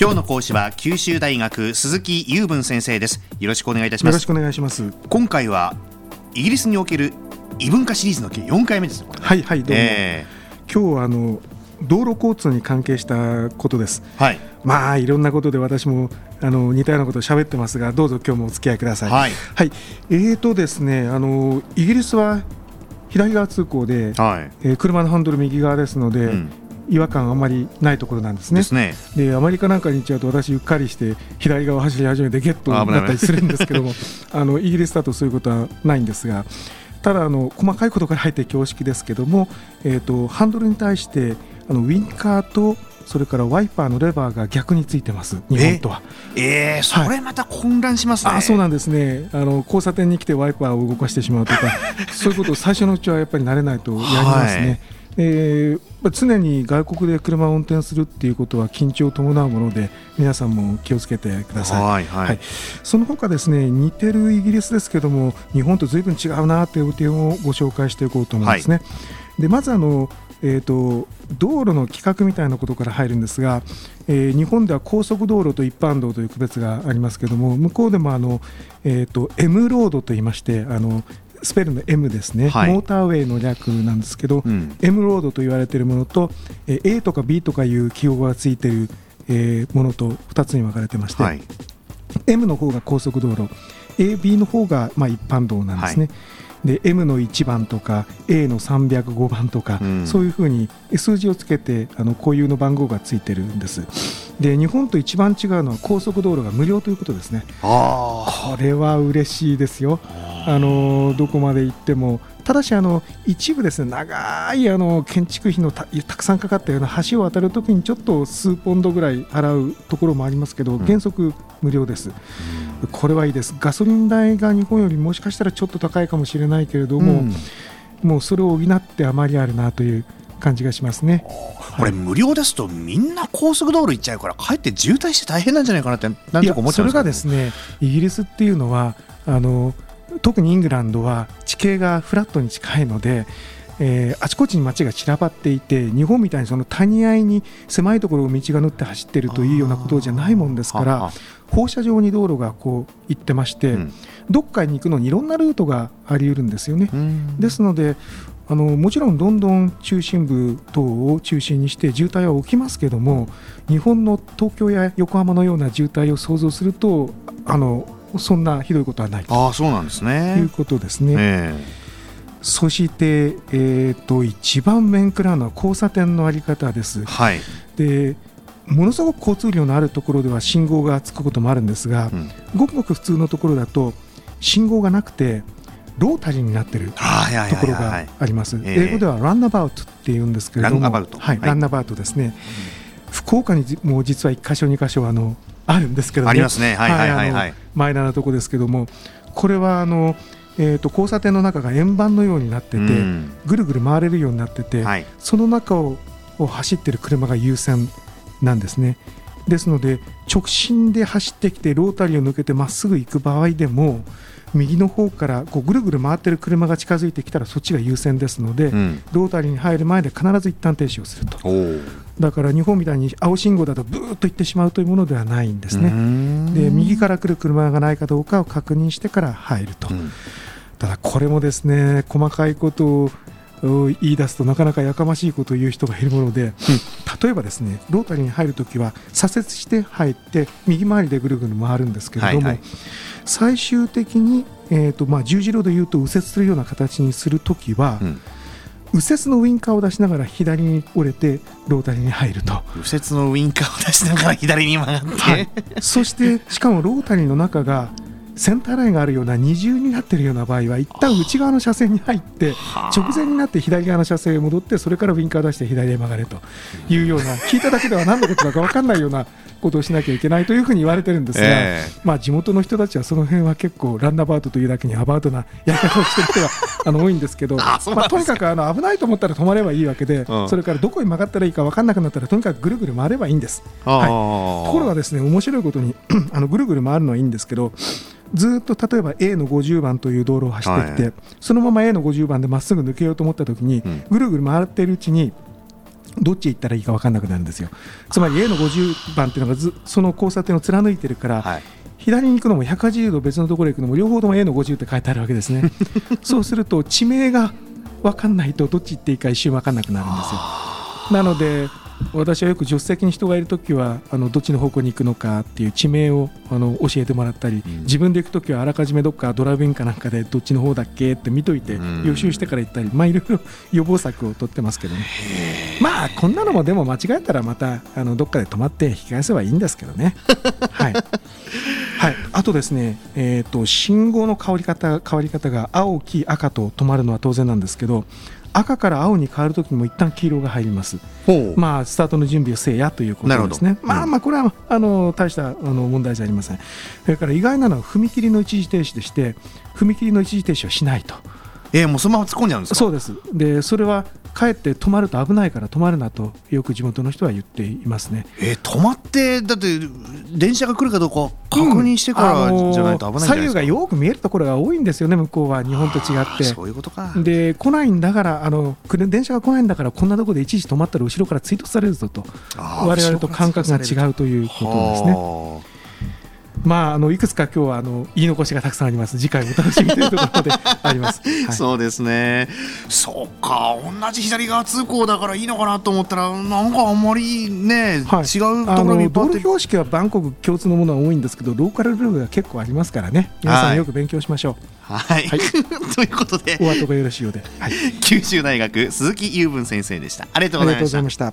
今日の講師は九州大学鈴木雄文先生です。よろしくお願いいたします。よろしくお願いします。今回はイギリスにおける異文化シリーズの計4回目ですはいはいどうも、えー、今日はあの道路交通に関係したことです。はい。まあいろんなことで私もあの似たようなことを喋ってますが、どうぞ今日もお付き合いください。はい。はい、えーとですね、あのイギリスは左側通行で、はい、えー、車のハンドル右側ですので、うん、違和感あまりないところなんですね。で、ね、アメリカなんかに行っちゃうと私うっかりして左側を走り始めてゲットになったりするんですけども、あのイギリスだとそういうことはないんですが。ただあの細かいことから入って恐縮ですけども、えーとハンドルに対してあのウィンカーとそれからワイパーのレバーが逆についてます、日本とは。ええー、それまた混乱しますね、はい、あそうなんですねあの、交差点に来てワイパーを動かしてしまうとか、そういうことを最初のうちはやっぱり慣れないとやりますね。はいえー、常に外国で車を運転するっていうことは緊張を伴うもので皆さんも気をつけてください、はいはい。はい、その他ですね似てるイギリスですけども日本とずいぶん違うなという点をご紹介していこうと思うんですね。はい、でまずあのえーと、道路の規格みたいなことから入るんですが、えー、日本では高速道路と一般道という区別がありますけれども向こうでもあの、えーと、M ロードといいましてあのスペルの M ですね、はい、モーターウェイの略なんですけど、うん、M ロードと言われているものと、えー、A とか B とかいう記号がついている、えー、ものと2つに分かれてまして、はい、M の方が高速道路 AB の方がまあ一般道なんですね。はいで M の1番とか A の305番とか、うん、そういうふうに数字をつけてあの固有の番号がついてるんです。で日本と一番違うのは高速道路が無料ということですね。これは嬉しいですよ。あのどこまで行っても。ただしあの一部ですね長いあの建築費のたくさんかかったような橋を渡るときにちょっと数ポンドぐらい払うところもありますけど、原則無料です、うん、これはいいです。ガソリン代が日本よりもしかしたらちょっと高いかもしれないけれども、うん、もうそれを補ってあまりあるなという感じがしますね。これ無料ですとみんな高速道路行っちゃうからかえって渋滞して大変なんじゃないかなってなんとか思っちゃうんですそれがですねイギリスっていうのはあの特にイングランドは地形がフラットに近いので、えー、あちこちに街が散らばっていて日本みたいにその谷合に狭いところを道が縫って走っているというようなことじゃないもんですから放射状に道路がこう行ってまして、うん、どっかに行くのにいろんなルートがあり得るんですよね。ですのであのもちろんどんどん中心部等を中心にして渋滞は起きますけども日本の東京や横浜のような渋滞を想像するとあのそんなひどいことはないとあそうなんですね。いうことですね。えーそして、えーと、一番面食らうのは交差点の在り方です。はい、でものすごく交通量のあるところでは信号がつくこともあるんですが、うん、ごくごく普通のところだと信号がなくてロータリーになっているところがあります。英語ではランナバウトって言うんですけれども、はい、ランナバウトですね。福岡にも実は1箇所2箇所あのあるんですけど、ね、ありますね、はいはいはい、はい、マイナーなところですけども、これはあの、えーと、交差点の中が円盤のようになってて、うん、ぐるぐる回れるようになってて、はい、その中をを走ってる車が優先なんですね。ですので直進で走ってきてロータリーを抜けてまっすぐ行く場合でも右の方からこうぐるぐる回ってる車が近づいてきたらそっちが優先ですので、うん、ロータリーに入る前で必ず一旦停止をすると。だから日本みたいに青信号だとブーッと行ってしまうというものではないんですね。で右から来る車がないかどうかを確認してから入ると、うん、ただこれもですね細かいことを言い出すとなかなかやかましいことを言う人がいるもので、うん、例えばですねロータリーに入るときは左折して入って右回りでぐるぐる回るんですけれども、はいはい、最終的に、えーとまあ、十字路でいうと右折するような形にするときは、うん。右折のウインカーを出しながら左に折れてロータリーに入ると。右折のウインカーを出しながら左に曲がって、はい、そしてしかもロータリーの中がセンターラインがあるような二重になっているような場合は一旦内側の車線に入って直前になって左側の車線へ戻ってそれからウインカー出して左へ曲がれというような聞いただけでは何のことだか分からないようなことをしなきゃいけないというふうに言われてるんですが、えー、まあ、地元の人たちはその辺は結構ランナーバウトというだけにアバウトなやり方をしてる人があの多いんですけど まあ、とにかくあの危ないと思ったら止まればいいわけで、うん、それからどこに曲がったらいいか分からなくなったらとにかくぐるぐる回ればいいんです。はい、ところがですね面白いことに あのぐるぐる回るのはいいんですけどずっと例えば A の50番という道路を走ってきて、はい、そのまま A の50番でまっすぐ抜けようと思った時に、うん、ぐるぐる回っているうちにどっちへ行ったらいいか分かんなくなるんですよ。つまり A の50番っていうのがずその交差点を貫いてるから、はい。左に行くのも180度別のところへ行くのも両方とも A の50って書いてあるわけですね。そうすると地名が分かんないとどっち行っていいか一瞬分かんなくなるんですよ。なので私はよく助手席に人がいるときはあのどっちの方向に行くのかっていう地名をあの教えてもらったり、うん。自分で行くときはあらかじめどっかドライブインかなんかでどっちの方だっけって見といてうん。予習してから行ったり、まあ、いろいろ予防策を取ってますけどね。まあこんなのもでも間違えたらまたあのどっかで止まって引き返せばいいんですけどね。はい。はい、あとですね、えー、と信号の変わり方変わり方が青、黄、赤と止まるのは当然なんですけど赤から青に変わるときにも一旦黄色が入ります。まあ、スタートの準備をせいやということですねまあまあ、これはあの大したあの問題じゃありません。それから意外なのは踏切の一時停止でして、踏切の一時停止をしないと。えーもうそのまま突っ込んじゃうんですか？そうです。で、それはかえって止まると危ないから止まるなとよく地元の人は言っていますね。えー止まってだって電車が来るかどうか確認してからじゃないと危ないんじゃないですか、左右がよく見えるところが多いんですよね、向こうは日本と違あって。ーそういうことかで来ないんだからあの電車が来ないんだからこんなところで一時止まったら後ろから追突されるぞと我々と感覚が違うということですね。はまああのいくつか今日はあの言い残しがたくさんあります。次回お楽しみというところであります。あ はい。そうですね。そうか同じ左側通行だからいいのかなと思ったらなんかあんまりね、はい。違うとあころに道路標識はバンコク共通のものは多いんですけどローカルルールが結構ありますからね。皆さはいんよく勉強しましょう、はい、はい。ということで。お後がよろしいようで、はい、九州大学鈴木雄文先生でした。ありがとうございました